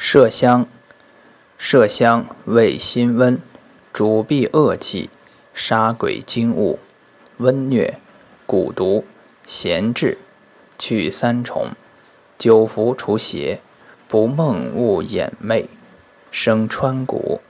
麝香麝香味辛温，主避恶气，杀鬼惊物，温疟，蛊毒，闲置，去三重，久服除邪，不梦勿掩寐，生川谷。